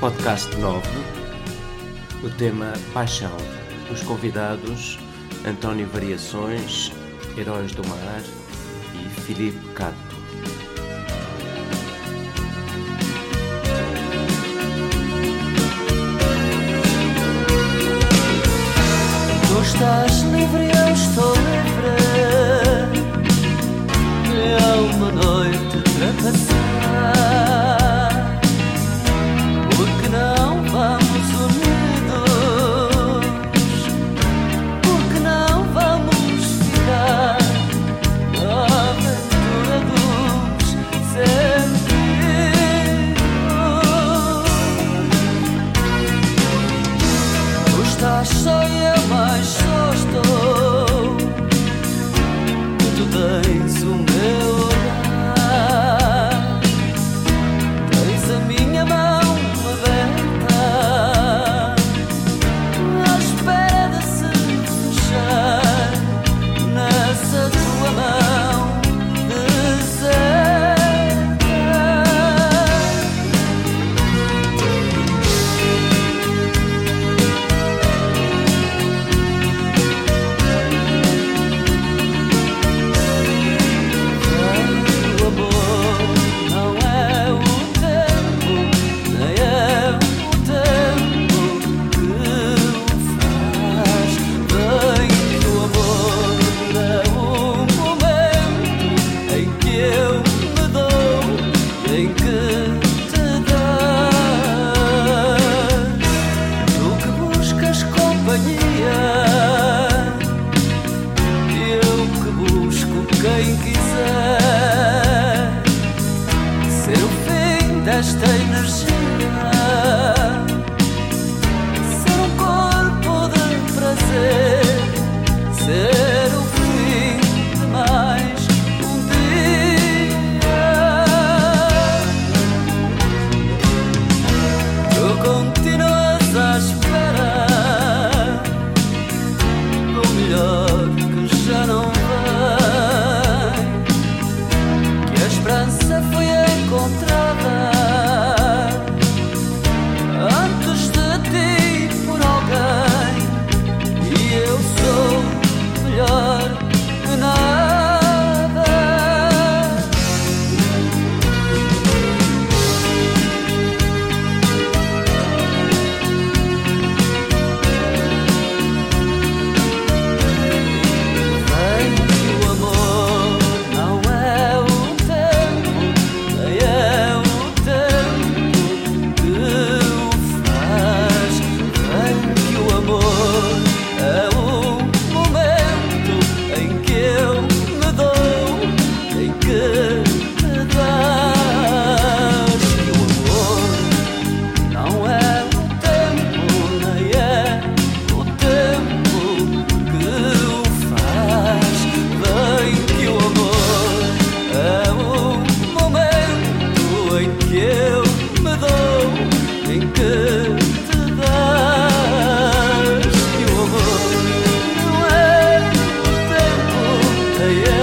Podcast 9, o tema Paixão. Os convidados António Variações, Heróis do Mar e Filipe Cato. yeah.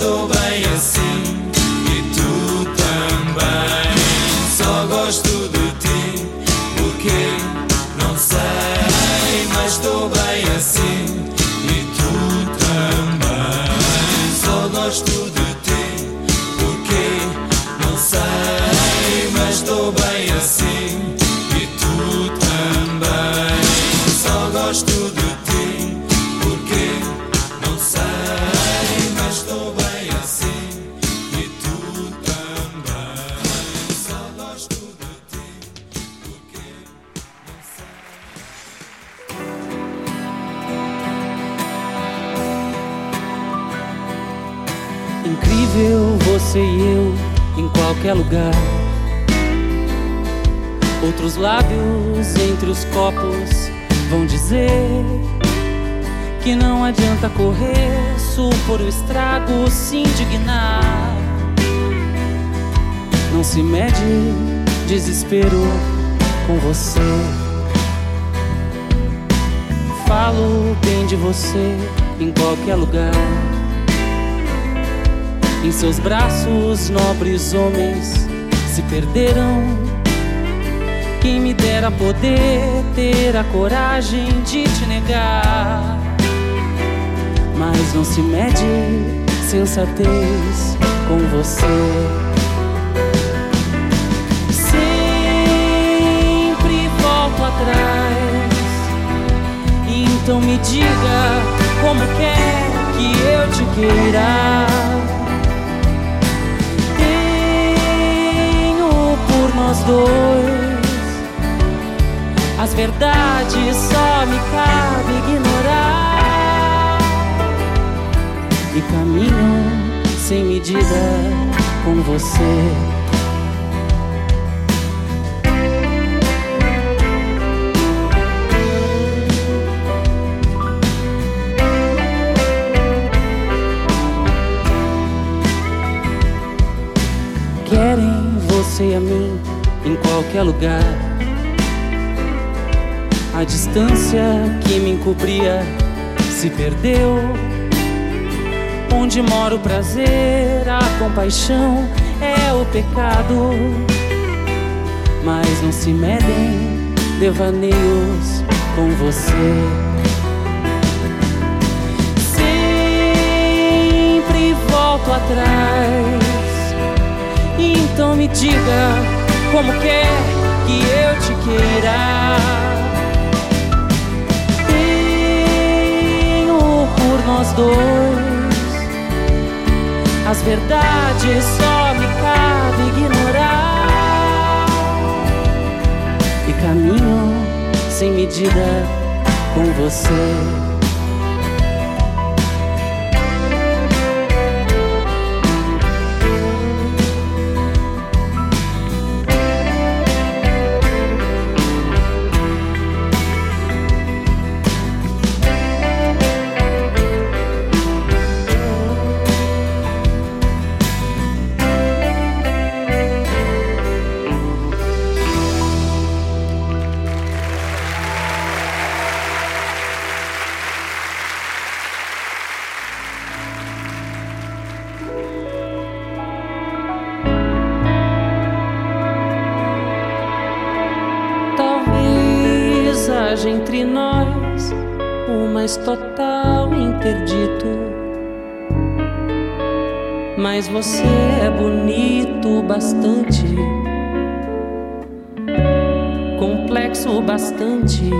Cristo. Incrível você e eu em qualquer lugar. Outros lábios entre os copos vão dizer que não adianta correr, supor o estrago, se indignar. Não se mede desespero com você. Falo bem de você em qualquer lugar. Em seus braços, nobres homens se perderam. Quem me dera poder ter a coragem de te negar. Mas não se mede sensatez com você. Sempre volto atrás. Então me diga como quer que eu te queira. nós dois. As verdades só me cabe ignorar. E caminho sem medida com você mim em qualquer lugar. A distância que me encobria se perdeu. Onde mora o prazer, a compaixão é o pecado. Mas não se medem devaneios com você. Sempre volto atrás. Então me diga como quer que eu te queira. Tenho por nós dois as verdades só me cabe ignorar. E caminho sem medida com você. Entre nós o mais total interdito. Mas você é bonito bastante, complexo bastante,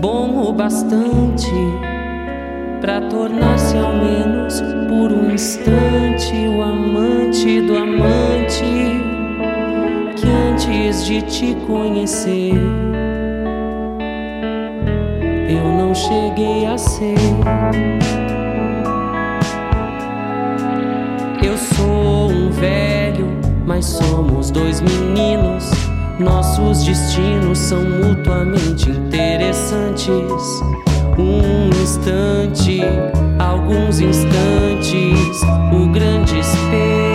bom o bastante para tornar-se ao menos por um instante o amante do amante antes de te conhecer, eu não cheguei a ser. Eu sou um velho, mas somos dois meninos. Nossos destinos são mutuamente interessantes. Um instante, alguns instantes, o grande espelho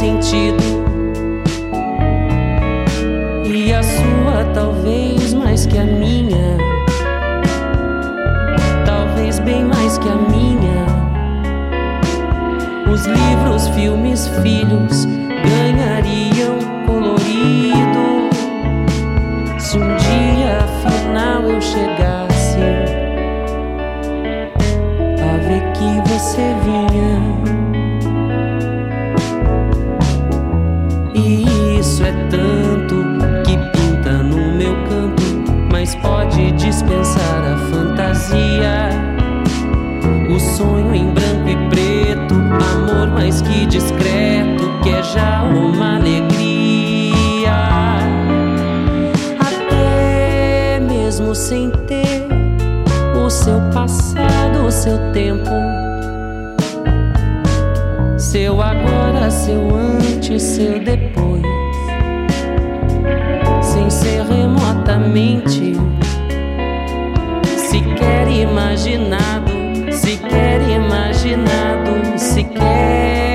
sentido. E a sua, talvez mais que a minha. Talvez bem mais que a minha. Os livros, filmes, filhos sonho em branco e preto, amor mais que discreto, que é já uma alegria. Até mesmo sem ter o seu passado, o seu tempo. Seu agora, seu antes, seu depois. Sem ser remotamente sequer imaginado, sequer imaginado, sequer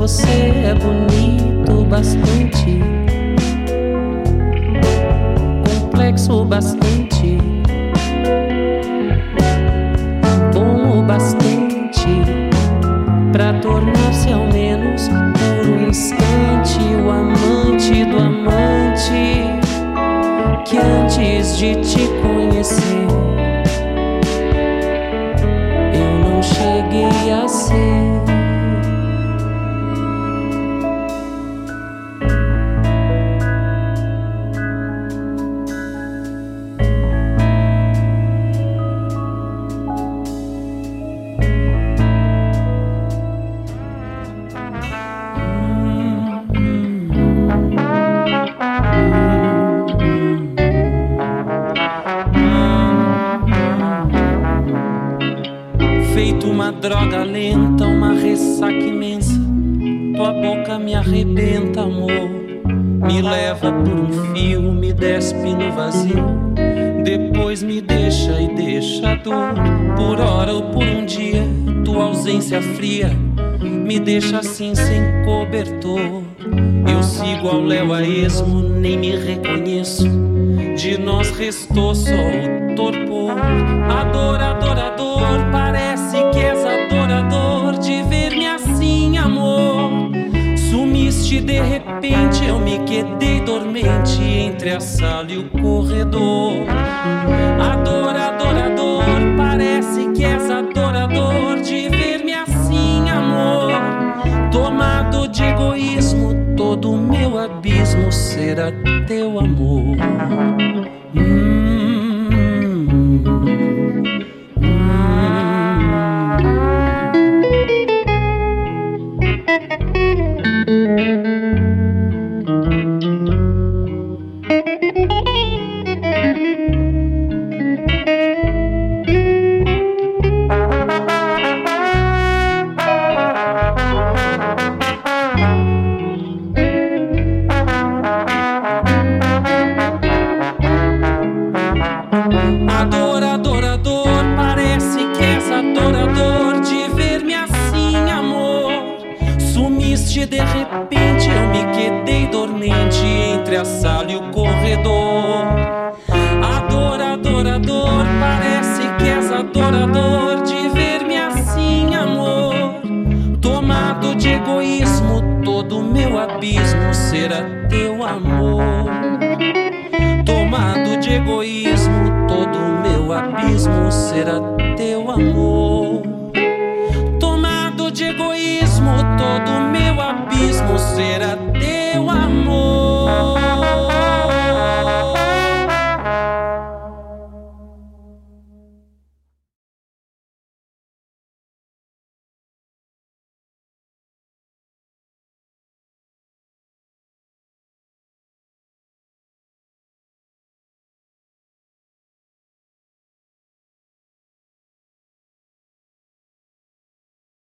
você é bonito bastante, complexo bastante, bom o bastante. Para tornar-se ao menos por um instante o amante do amante que antes de te conhecer cheguei me deixa assim sem cobertor. Eu sigo ao léu a esmo, nem me reconheço. De nós restou só o torpor. Ador, adorador, parece que és adorador de ver-me assim, amor. Sumiste de repente, eu me quedei dormente entre a sala e o corredor. Ador, adorador, será teu amor. Hum, hum, hum. tomado de egoísmo, todo meu abismo será teu amor. Tomado de egoísmo, todo meu abismo será teu amor. Tomado de egoísmo, todo meu abismo será teu amor.